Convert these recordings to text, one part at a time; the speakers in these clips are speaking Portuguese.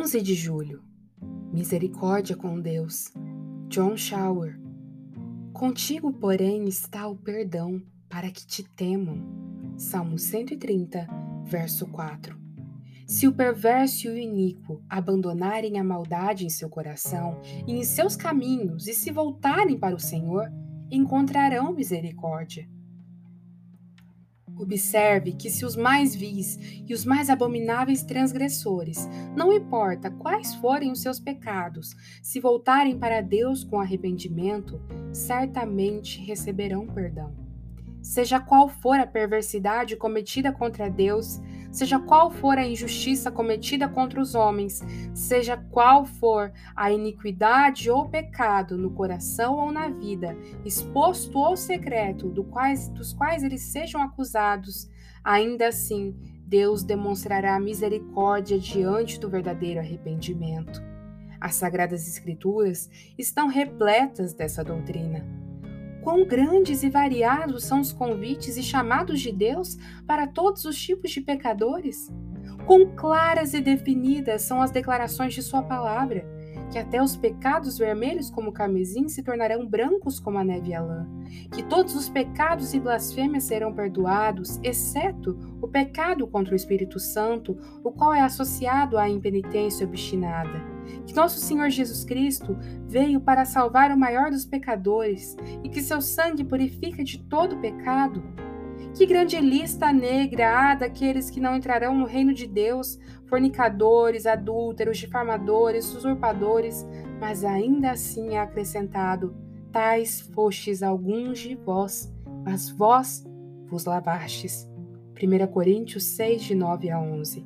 11 de julho. Misericórdia com Deus. John Shower. Contigo, porém, está o perdão para que te temam. Salmo 130, verso 4. Se o perverso e o iníquo abandonarem a maldade em seu coração e em seus caminhos e se voltarem para o Senhor, encontrarão misericórdia. Observe que se os mais vis e os mais abomináveis transgressores, não importa quais forem os seus pecados, se voltarem para Deus com arrependimento, certamente receberão perdão. Seja qual for a perversidade cometida contra Deus, seja qual for a injustiça cometida contra os homens, seja qual for a iniquidade ou pecado no coração ou na vida, exposto ou secreto, do quais, dos quais eles sejam acusados, ainda assim Deus demonstrará misericórdia diante do verdadeiro arrependimento. As Sagradas Escrituras estão repletas dessa doutrina. Quão grandes e variados são os convites e chamados de Deus para todos os tipos de pecadores? Quão claras e definidas são as declarações de Sua palavra, que até os pecados vermelhos como o carmesim se tornarão brancos como a neve e a lã, que todos os pecados e blasfêmias serão perdoados, exceto o pecado contra o Espírito Santo, o qual é associado à impenitência obstinada que nosso Senhor Jesus Cristo veio para salvar o maior dos pecadores e que seu sangue purifica de todo pecado? Que grande lista negra há daqueles que não entrarão no reino de Deus, fornicadores, adúlteros, difamadores, usurpadores, mas ainda assim é acrescentado: tais fostes alguns de vós, mas vós vos lavastes. 1 Coríntios 6, de 9 a 11.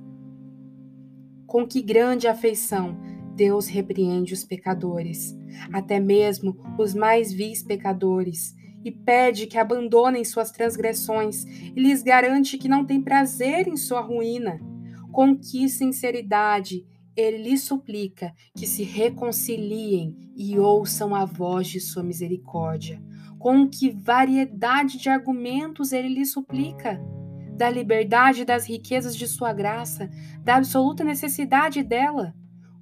Com que grande afeição Deus repreende os pecadores, até mesmo os mais vis pecadores, e pede que abandonem suas transgressões e lhes garante que não tem prazer em sua ruína. Com que sinceridade ele lhes suplica que se reconciliem e ouçam a voz de sua misericórdia. Com que variedade de argumentos ele lhes suplica da liberdade e das riquezas de sua graça, da absoluta necessidade dela.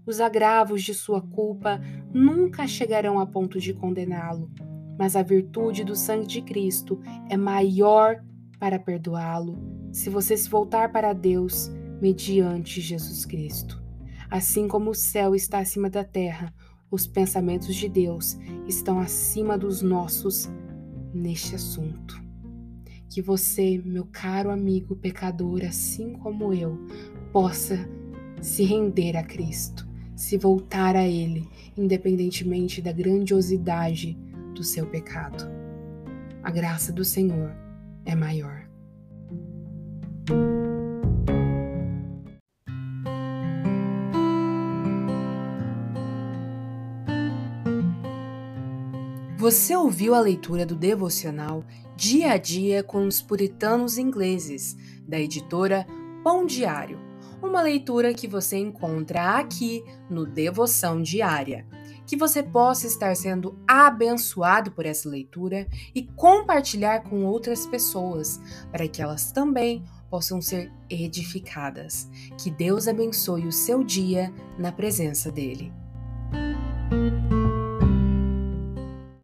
Os agravos de sua culpa nunca chegarão a ponto de condená-lo, mas a virtude do sangue de Cristo é maior para perdoá-lo se você se voltar para Deus mediante Jesus Cristo. Assim como o céu está acima da terra, os pensamentos de Deus estão acima dos nossos neste assunto. Que você, meu caro amigo pecador, assim como eu, possa se render a Cristo se voltar a Ele, independentemente da grandiosidade do seu pecado. A graça do Senhor é maior. Você ouviu a leitura do devocional Dia a Dia com os Puritanos Ingleses, da editora Pão Diário uma leitura que você encontra aqui no Devoção Diária. Que você possa estar sendo abençoado por essa leitura e compartilhar com outras pessoas, para que elas também possam ser edificadas. Que Deus abençoe o seu dia na presença dEle.